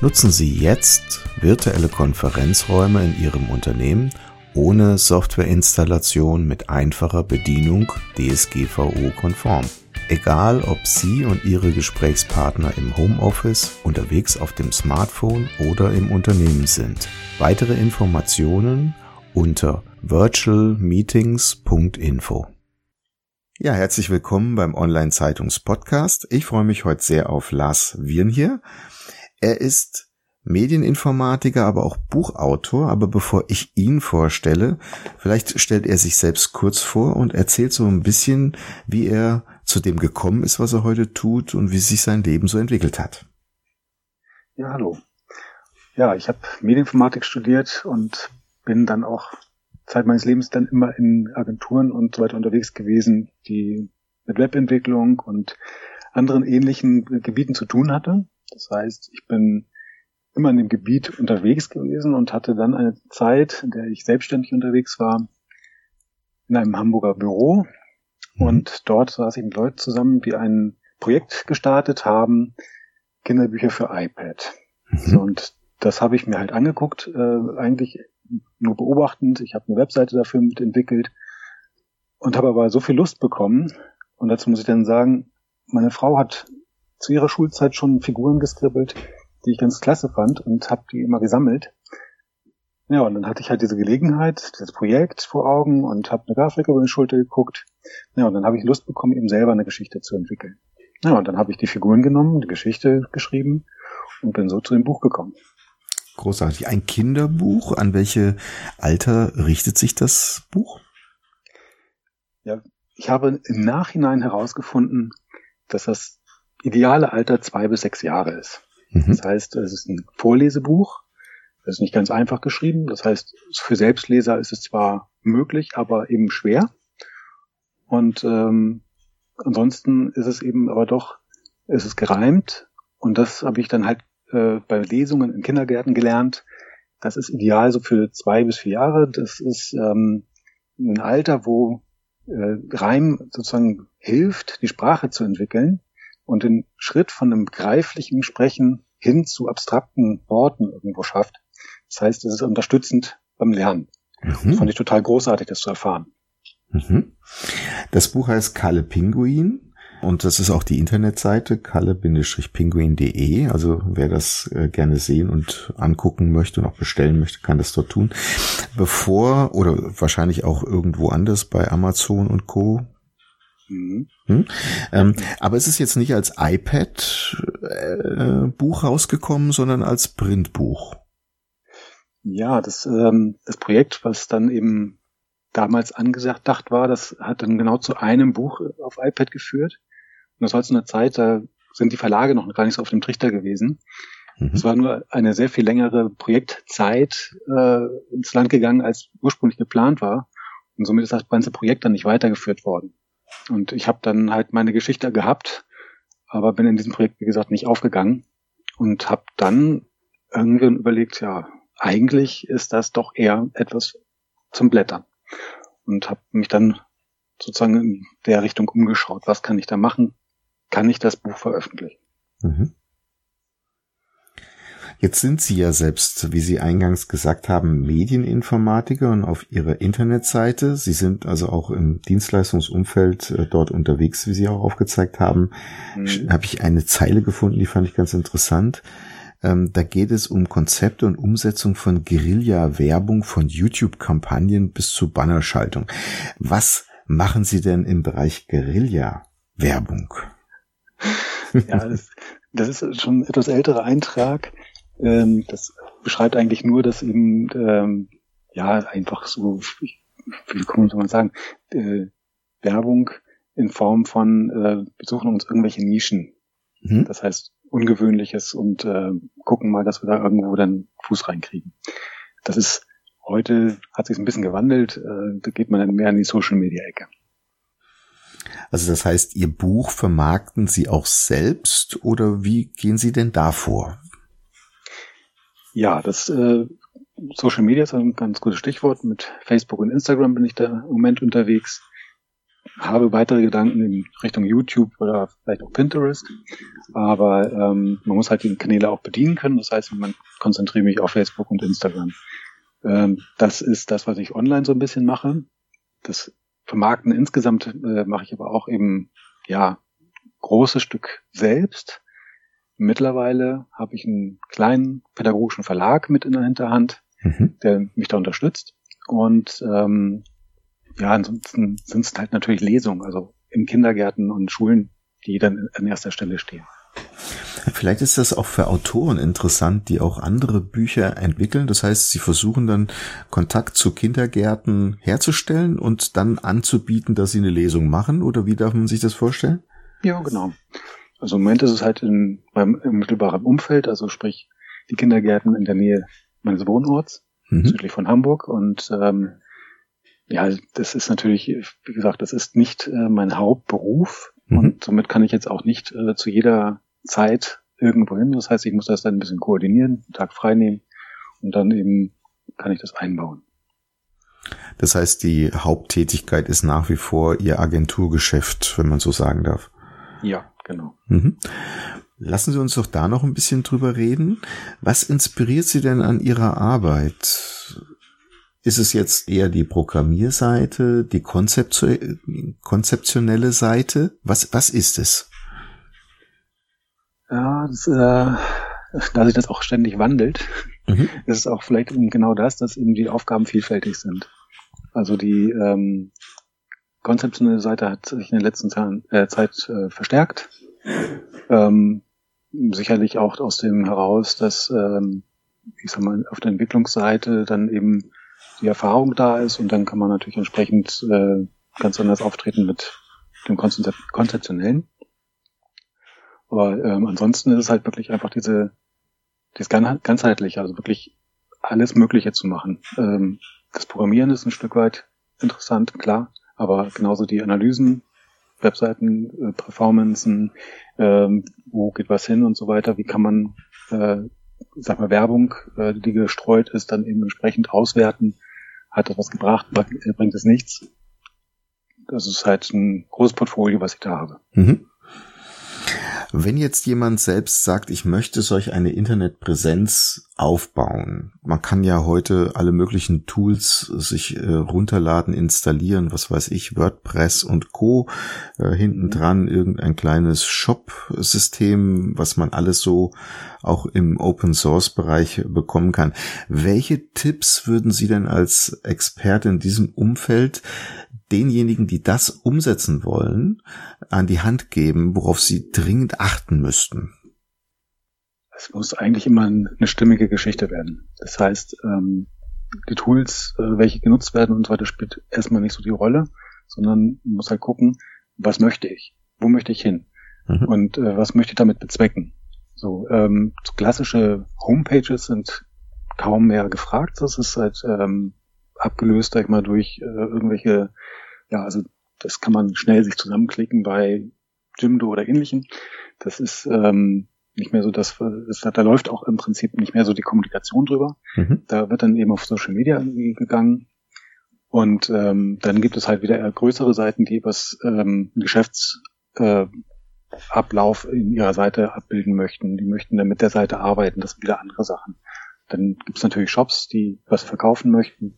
Nutzen Sie jetzt virtuelle Konferenzräume in Ihrem Unternehmen ohne Softwareinstallation mit einfacher Bedienung DSGVO-konform. Egal, ob Sie und Ihre Gesprächspartner im Homeoffice, unterwegs auf dem Smartphone oder im Unternehmen sind. Weitere Informationen unter virtualmeetings.info. Ja, herzlich willkommen beim Online-Zeitungs-Podcast. Ich freue mich heute sehr auf Lars Wirn hier. Er ist Medieninformatiker, aber auch Buchautor. Aber bevor ich ihn vorstelle, vielleicht stellt er sich selbst kurz vor und erzählt so ein bisschen, wie er zu dem gekommen ist, was er heute tut und wie sich sein Leben so entwickelt hat. Ja, hallo. Ja, ich habe Medieninformatik studiert und bin dann auch Zeit meines Lebens dann immer in Agenturen und so weiter unterwegs gewesen, die mit Webentwicklung und anderen ähnlichen Gebieten zu tun hatte. Das heißt, ich bin immer in dem Gebiet unterwegs gewesen und hatte dann eine Zeit, in der ich selbstständig unterwegs war, in einem Hamburger Büro. Mhm. Und dort saß ich mit Leuten zusammen, die ein Projekt gestartet haben, Kinderbücher für iPad. Mhm. Und das habe ich mir halt angeguckt, äh, eigentlich nur beobachtend. Ich habe eine Webseite dafür mitentwickelt und habe aber so viel Lust bekommen. Und dazu muss ich dann sagen, meine Frau hat zu ihrer Schulzeit schon Figuren geskribbelt, die ich ganz klasse fand und habe die immer gesammelt. Ja, und dann hatte ich halt diese Gelegenheit, dieses Projekt vor Augen und habe eine Grafik über die Schulter geguckt. Ja, und dann habe ich Lust bekommen, eben selber eine Geschichte zu entwickeln. Ja, und dann habe ich die Figuren genommen, die Geschichte geschrieben und bin so zu dem Buch gekommen. Großartig. Ein Kinderbuch. An welche Alter richtet sich das Buch? Ja, ich habe im Nachhinein herausgefunden, dass das ideale Alter zwei bis sechs Jahre ist. Mhm. Das heißt, es ist ein Vorlesebuch. Es ist nicht ganz einfach geschrieben. Das heißt, für Selbstleser ist es zwar möglich, aber eben schwer. Und ähm, ansonsten ist es eben aber doch, ist es gereimt. Und das habe ich dann halt äh, bei Lesungen in Kindergärten gelernt. Das ist ideal so für zwei bis vier Jahre. Das ist ähm, ein Alter, wo äh, Reim sozusagen hilft, die Sprache zu entwickeln und den Schritt von einem greiflichen Sprechen hin zu abstrakten Worten irgendwo schafft. Das heißt, es ist unterstützend beim Lernen. Mhm. Das fand ich total großartig, das zu erfahren. Mhm. Das Buch heißt Kalle Pinguin und das ist auch die Internetseite kalle-pinguin.de. Also wer das äh, gerne sehen und angucken möchte und auch bestellen möchte, kann das dort tun. Bevor oder wahrscheinlich auch irgendwo anders bei Amazon und Co. Mhm. Hm? Ähm, aber es ist jetzt nicht als iPad-Buch äh, rausgekommen, sondern als Printbuch. Ja, das, ähm, das Projekt, was dann eben damals angedacht war, das hat dann genau zu einem Buch auf iPad geführt. Und das war zu einer Zeit, da sind die Verlage noch gar nicht so auf dem Trichter gewesen. Mhm. Es war nur eine sehr viel längere Projektzeit äh, ins Land gegangen, als ursprünglich geplant war. Und somit ist das ganze Projekt dann nicht weitergeführt worden. Und ich habe dann halt meine Geschichte gehabt, aber bin in diesem Projekt, wie gesagt, nicht aufgegangen und habe dann irgendwann überlegt, ja, eigentlich ist das doch eher etwas zum Blättern. Und habe mich dann sozusagen in der Richtung umgeschaut, was kann ich da machen? Kann ich das Buch veröffentlichen? Mhm. Jetzt sind Sie ja selbst, wie Sie eingangs gesagt haben, Medieninformatiker und auf Ihrer Internetseite. Sie sind also auch im Dienstleistungsumfeld äh, dort unterwegs, wie Sie auch aufgezeigt haben. Mhm. Habe ich eine Zeile gefunden, die fand ich ganz interessant. Ähm, da geht es um Konzepte und Umsetzung von Guerilla-Werbung, von YouTube-Kampagnen bis zu Bannerschaltung. Was machen Sie denn im Bereich Guerilla-Werbung? Ja, das, das ist schon ein etwas älterer Eintrag. Ähm, das beschreibt eigentlich nur, dass eben ähm, ja einfach so, wie kann man sagen, äh, Werbung in Form von äh, besuchen uns irgendwelche Nischen. Mhm. Das heißt, Ungewöhnliches und äh, gucken mal, dass wir da irgendwo dann Fuß reinkriegen. Das ist heute hat sich ein bisschen gewandelt. Äh, da geht man dann mehr in die Social Media Ecke. Also das heißt, Ihr Buch vermarkten Sie auch selbst oder wie gehen Sie denn da vor? Ja, das äh, Social Media ist ein ganz gutes Stichwort. Mit Facebook und Instagram bin ich da im Moment unterwegs. Habe weitere Gedanken in Richtung YouTube oder vielleicht auch Pinterest. Aber ähm, man muss halt die Kanäle auch bedienen können. Das heißt, man konzentriere mich auf Facebook und Instagram. Ähm, das ist das, was ich online so ein bisschen mache. Das Vermarkten insgesamt äh, mache ich aber auch eben, ja, großes Stück selbst. Mittlerweile habe ich einen kleinen pädagogischen Verlag mit in der Hinterhand, mhm. der mich da unterstützt. Und ähm, ja, ansonsten sind es halt natürlich Lesungen, also in Kindergärten und Schulen, die dann an erster Stelle stehen. Vielleicht ist das auch für Autoren interessant, die auch andere Bücher entwickeln. Das heißt, sie versuchen dann Kontakt zu Kindergärten herzustellen und dann anzubieten, dass sie eine Lesung machen. Oder wie darf man sich das vorstellen? Ja, genau. Also im Moment ist es halt in meinem mittelbaren Umfeld, also sprich die Kindergärten in der Nähe meines Wohnorts, mhm. südlich von Hamburg. Und ähm, ja, das ist natürlich, wie gesagt, das ist nicht äh, mein Hauptberuf. Mhm. Und somit kann ich jetzt auch nicht äh, zu jeder Zeit irgendwo hin. Das heißt, ich muss das dann ein bisschen koordinieren, einen Tag frei nehmen und dann eben kann ich das einbauen. Das heißt, die Haupttätigkeit ist nach wie vor Ihr Agenturgeschäft, wenn man so sagen darf. Ja, genau. Mhm. Lassen Sie uns doch da noch ein bisschen drüber reden. Was inspiriert Sie denn an Ihrer Arbeit? Ist es jetzt eher die Programmierseite, die konzeptionelle Seite? Was, was ist es? Ja, das, äh, da sich das auch ständig wandelt, mhm. ist es auch vielleicht eben genau das, dass eben die Aufgaben vielfältig sind. Also die ähm, konzeptionelle Seite hat sich in der letzten Zeit, äh, Zeit äh, verstärkt. Ähm, sicherlich auch aus dem heraus, dass ähm, ich sag mal, auf der Entwicklungsseite dann eben die Erfahrung da ist und dann kann man natürlich entsprechend äh, ganz anders auftreten mit dem Konzeptionellen. Aber ähm, ansonsten ist es halt wirklich einfach diese, das ganzheitliche, also wirklich alles Mögliche zu machen. Ähm, das Programmieren ist ein Stück weit interessant, klar, aber genauso die Analysen, Webseiten, äh, Performancen, ähm, wo geht was hin und so weiter, wie kann man, äh, sag mal, Werbung, äh, die gestreut ist, dann eben entsprechend auswerten, hat das was gebracht, bringt es nichts. Das ist halt ein großes Portfolio, was ich da habe. Mhm. Wenn jetzt jemand selbst sagt, ich möchte solch eine Internetpräsenz aufbauen, man kann ja heute alle möglichen Tools sich äh, runterladen, installieren, was weiß ich, WordPress und Co. Äh, hinten dran irgendein kleines Shop-System, was man alles so auch im Open Source Bereich bekommen kann. Welche Tipps würden Sie denn als Experte in diesem Umfeld denjenigen, die das umsetzen wollen, an die Hand geben, worauf sie dringend achten müssten? Es muss eigentlich immer eine stimmige Geschichte werden. Das heißt, ähm, die Tools, äh, welche genutzt werden und so weiter, spielt erstmal nicht so die Rolle, sondern man muss halt gucken, was möchte ich? Wo möchte ich hin? Mhm. Und äh, was möchte ich damit bezwecken? So, ähm, so klassische Homepages sind kaum mehr gefragt. Das ist halt ähm, abgelöst, sag ich mal, durch äh, irgendwelche, ja, also das kann man schnell sich zusammenklicken bei Jimdo oder ähnlichem. Das ist ähm, nicht mehr so, dass das, da läuft auch im Prinzip nicht mehr so die Kommunikation drüber. Mhm. Da wird dann eben auf Social Media gegangen. Und ähm, dann gibt es halt wieder größere Seiten, die was ähm, Geschäftsablauf äh, in ihrer Seite abbilden möchten. Die möchten dann mit der Seite arbeiten. Das sind wieder andere Sachen. Dann gibt es natürlich Shops, die was verkaufen möchten.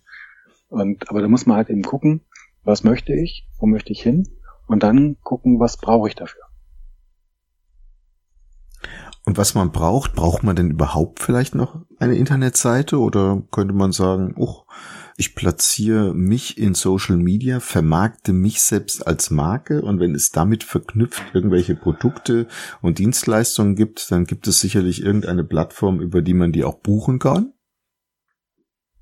Und, aber da muss man halt eben gucken, was möchte ich, wo möchte ich hin und dann gucken, was brauche ich dafür. Und was man braucht, braucht man denn überhaupt vielleicht noch eine Internetseite oder könnte man sagen, oh, ich platziere mich in Social Media, vermarkte mich selbst als Marke und wenn es damit verknüpft irgendwelche Produkte und Dienstleistungen gibt, dann gibt es sicherlich irgendeine Plattform, über die man die auch buchen kann?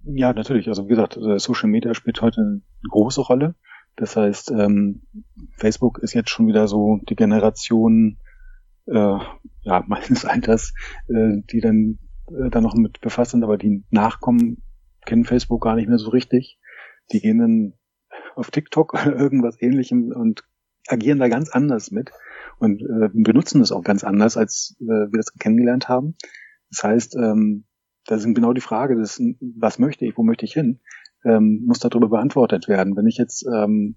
Ja, natürlich. Also wie gesagt, äh, Social Media spielt heute eine große Rolle. Das heißt, ähm, Facebook ist jetzt schon wieder so die Generation äh, ja, meines Alters, äh, die dann äh, da noch mit befasst sind, aber die Nachkommen kennen Facebook gar nicht mehr so richtig. Die gehen dann auf TikTok oder irgendwas ähnlichem und agieren da ganz anders mit und äh, benutzen es auch ganz anders, als äh, wir das kennengelernt haben. Das heißt, ähm, das ist genau die Frage, das, was möchte ich, wo möchte ich hin, ähm, muss darüber beantwortet werden. Wenn ich jetzt ähm,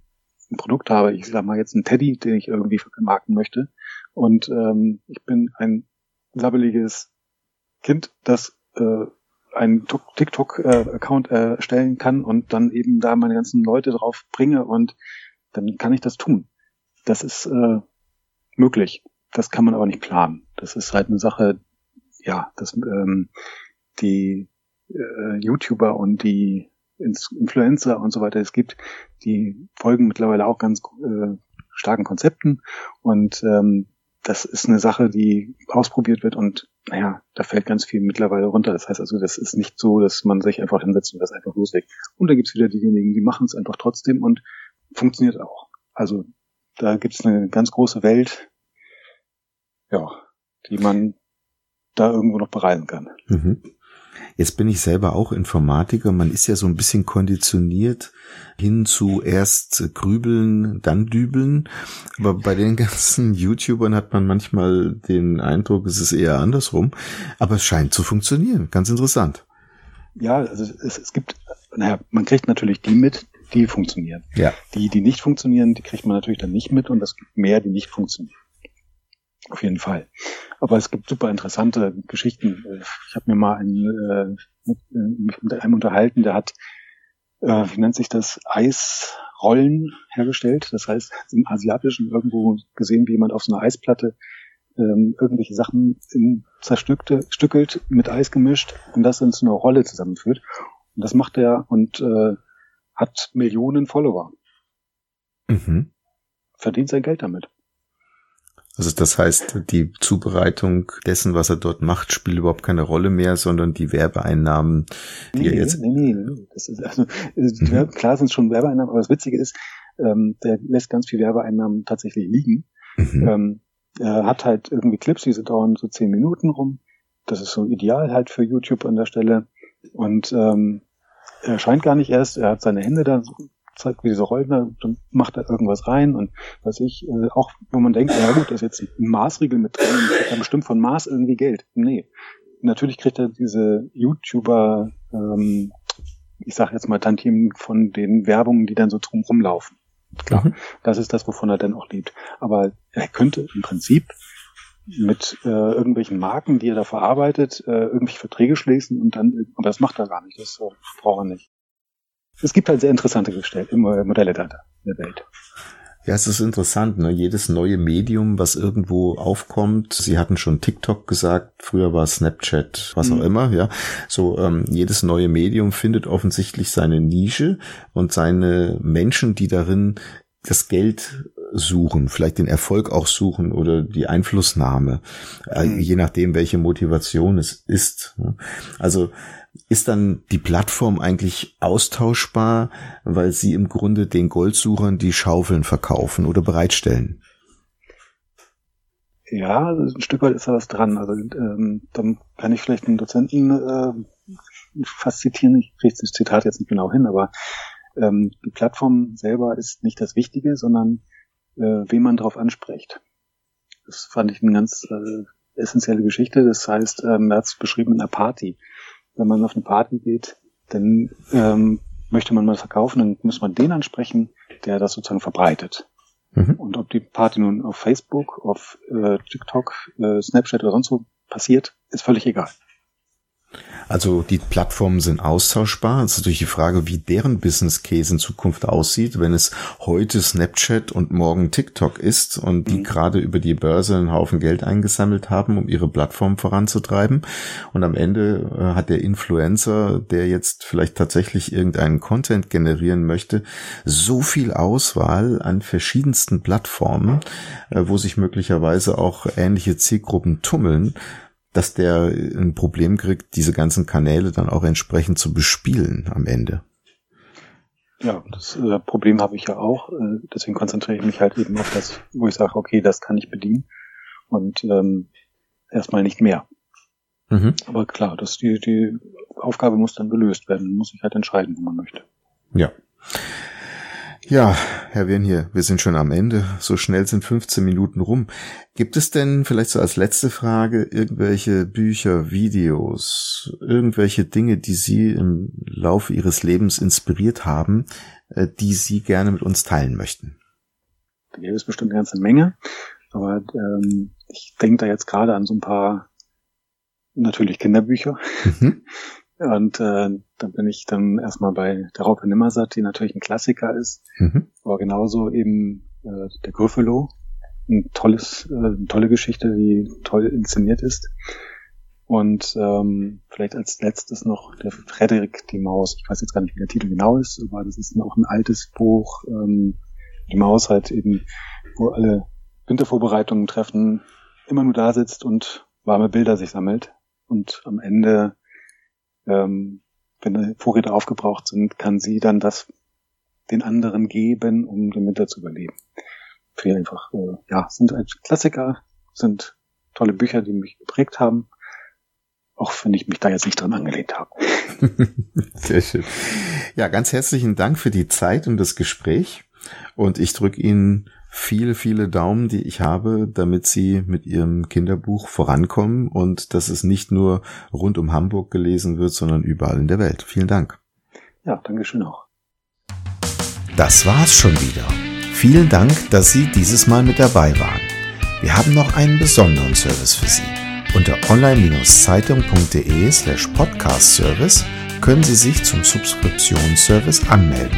ein Produkt habe, ich sag mal jetzt einen Teddy, den ich irgendwie vermarkten möchte, und ähm, ich bin ein sabbeliges Kind, das äh, einen TikTok-Account äh, erstellen kann und dann eben da meine ganzen Leute drauf bringe und dann kann ich das tun. Das ist äh, möglich. Das kann man aber nicht planen. Das ist halt eine Sache, ja, das, ähm, die äh, YouTuber und die Influencer und so weiter es gibt, die folgen mittlerweile auch ganz äh, starken Konzepten und ähm, das ist eine Sache, die ausprobiert wird und naja, da fällt ganz viel mittlerweile runter. Das heißt also, das ist nicht so, dass man sich einfach hinsetzt und das einfach loslegt. Und da gibt's wieder diejenigen, die machen es einfach trotzdem und funktioniert auch. Also da gibt's eine ganz große Welt, ja, die man da irgendwo noch bereisen kann. Mhm. Jetzt bin ich selber auch Informatiker. Man ist ja so ein bisschen konditioniert hin zu erst grübeln, dann dübeln. Aber bei den ganzen YouTubern hat man manchmal den Eindruck, es ist eher andersrum. Aber es scheint zu funktionieren. Ganz interessant. Ja, also es, es gibt, naja, man kriegt natürlich die mit, die funktionieren. Ja. Die, die nicht funktionieren, die kriegt man natürlich dann nicht mit und es gibt mehr, die nicht funktionieren. Auf jeden Fall. Aber es gibt super interessante Geschichten. Ich habe mir mal einen, äh, mich mit einem unterhalten, der hat, äh, wie nennt sich das, Eisrollen hergestellt. Das heißt, im Asiatischen irgendwo gesehen, wie jemand auf so einer Eisplatte ähm, irgendwelche Sachen in zerstückte, stückelt, mit Eis gemischt und das in so eine Rolle zusammenführt. Und das macht er und äh, hat Millionen Follower. Mhm. Verdient sein Geld damit. Also das heißt, die Zubereitung dessen, was er dort macht, spielt überhaupt keine Rolle mehr, sondern die Werbeeinnahmen, die nee, er jetzt. Nee, nee, nee. Das ist also, mhm. klar sind es schon Werbeeinnahmen, aber das Witzige ist, ähm, der lässt ganz viel Werbeeinnahmen tatsächlich liegen. Mhm. Ähm, er hat halt irgendwie Clips, diese dauern so zehn Minuten rum. Das ist so ideal halt für YouTube an der Stelle. Und ähm, er scheint gar nicht erst, er hat seine Hände da zeigt, wie diese Rollen, dann macht er irgendwas rein und was ich, äh, auch wo man denkt, ja gut, da ist jetzt ein Maßriegel mit drin, kriegt er bestimmt von Maß irgendwie Geld. Nee. Natürlich kriegt er diese YouTuber, ähm, ich sag jetzt mal Tantiemen von den Werbungen, die dann so drum rumlaufen. Klar, mhm. das ist das, wovon er dann auch lebt. Aber er könnte im Prinzip mit äh, irgendwelchen Marken, die er da verarbeitet, äh, irgendwelche Verträge schließen und dann, aber das macht er gar nicht, das äh, braucht er nicht es gibt halt sehr interessante Modelle da in der Welt. Ja, es ist interessant, ne? Jedes neue Medium, was irgendwo aufkommt, Sie hatten schon TikTok gesagt, früher war Snapchat, was mhm. auch immer, ja. So, ähm, jedes neue Medium findet offensichtlich seine Nische und seine Menschen, die darin das Geld suchen, vielleicht den Erfolg auch suchen oder die Einflussnahme, äh, mhm. je nachdem, welche Motivation es ist. Ne? Also ist dann die Plattform eigentlich austauschbar, weil sie im Grunde den Goldsuchern die Schaufeln verkaufen oder bereitstellen? Ja, ein Stück weit ist da was dran. Also ähm, dann kann ich vielleicht einen Dozenten äh, fast zitieren. Ich kriege das Zitat jetzt nicht genau hin, aber ähm, die Plattform selber ist nicht das Wichtige, sondern äh, wen man darauf anspricht. Das fand ich eine ganz äh, essentielle Geschichte. Das heißt, ähm, er hat es beschrieben in einer Party wenn man auf eine Party geht, dann ähm, möchte man was verkaufen, dann muss man den ansprechen, der das sozusagen verbreitet. Mhm. Und ob die Party nun auf Facebook, auf äh, TikTok, äh, Snapchat oder sonst wo passiert, ist völlig egal. Also die Plattformen sind austauschbar. Es ist natürlich die Frage, wie deren Business Case in Zukunft aussieht, wenn es heute Snapchat und morgen TikTok ist und die mhm. gerade über die Börse einen Haufen Geld eingesammelt haben, um ihre Plattform voranzutreiben. Und am Ende äh, hat der Influencer, der jetzt vielleicht tatsächlich irgendeinen Content generieren möchte, so viel Auswahl an verschiedensten Plattformen, äh, wo sich möglicherweise auch ähnliche Zielgruppen tummeln, dass der ein Problem kriegt, diese ganzen Kanäle dann auch entsprechend zu bespielen am Ende. Ja, das äh, Problem habe ich ja auch. Äh, deswegen konzentriere ich mich halt eben auf das, wo ich sage, okay, das kann ich bedienen. und ähm, erstmal nicht mehr. Mhm. Aber klar, das die, die Aufgabe muss dann gelöst werden. Muss sich halt entscheiden, wo man möchte. Ja. Ja, Herr Wern hier, wir sind schon am Ende. So schnell sind 15 Minuten rum. Gibt es denn vielleicht so als letzte Frage irgendwelche Bücher, Videos, irgendwelche Dinge, die Sie im Laufe Ihres Lebens inspiriert haben, äh, die Sie gerne mit uns teilen möchten? Da gäbe es bestimmt eine ganze Menge, aber ähm, ich denke da jetzt gerade an so ein paar natürlich Kinderbücher. Mhm. Und äh, dann bin ich dann erstmal bei der Raupe Nimmersatt, die natürlich ein Klassiker ist, mhm. aber genauso eben äh, der Gryffalo, ein tolles, äh, eine tolle Geschichte, die toll inszeniert ist. Und ähm, vielleicht als letztes noch der Frederik die Maus. Ich weiß jetzt gar nicht, wie der Titel genau ist, aber das ist auch ein altes Buch. Ähm, die Maus halt eben, wo alle Wintervorbereitungen treffen, immer nur da sitzt und warme Bilder sich sammelt. Und am Ende ähm, wenn die Vorräte aufgebraucht sind, kann sie dann das den anderen geben, um den Winter zu überleben. Für einfach, äh, ja, sind ein Klassiker, sind tolle Bücher, die mich geprägt haben, auch wenn ich mich da jetzt nicht dran angelehnt habe. Sehr schön. Ja, ganz herzlichen Dank für die Zeit und das Gespräch. Und ich drücke Ihnen viele, viele Daumen, die ich habe, damit Sie mit Ihrem Kinderbuch vorankommen und dass es nicht nur rund um Hamburg gelesen wird, sondern überall in der Welt. Vielen Dank. Ja, Dankeschön auch. Das war's schon wieder. Vielen Dank, dass Sie dieses Mal mit dabei waren. Wir haben noch einen besonderen Service für Sie. Unter online-zeitung.de slash podcast service können Sie sich zum Subskriptionsservice anmelden.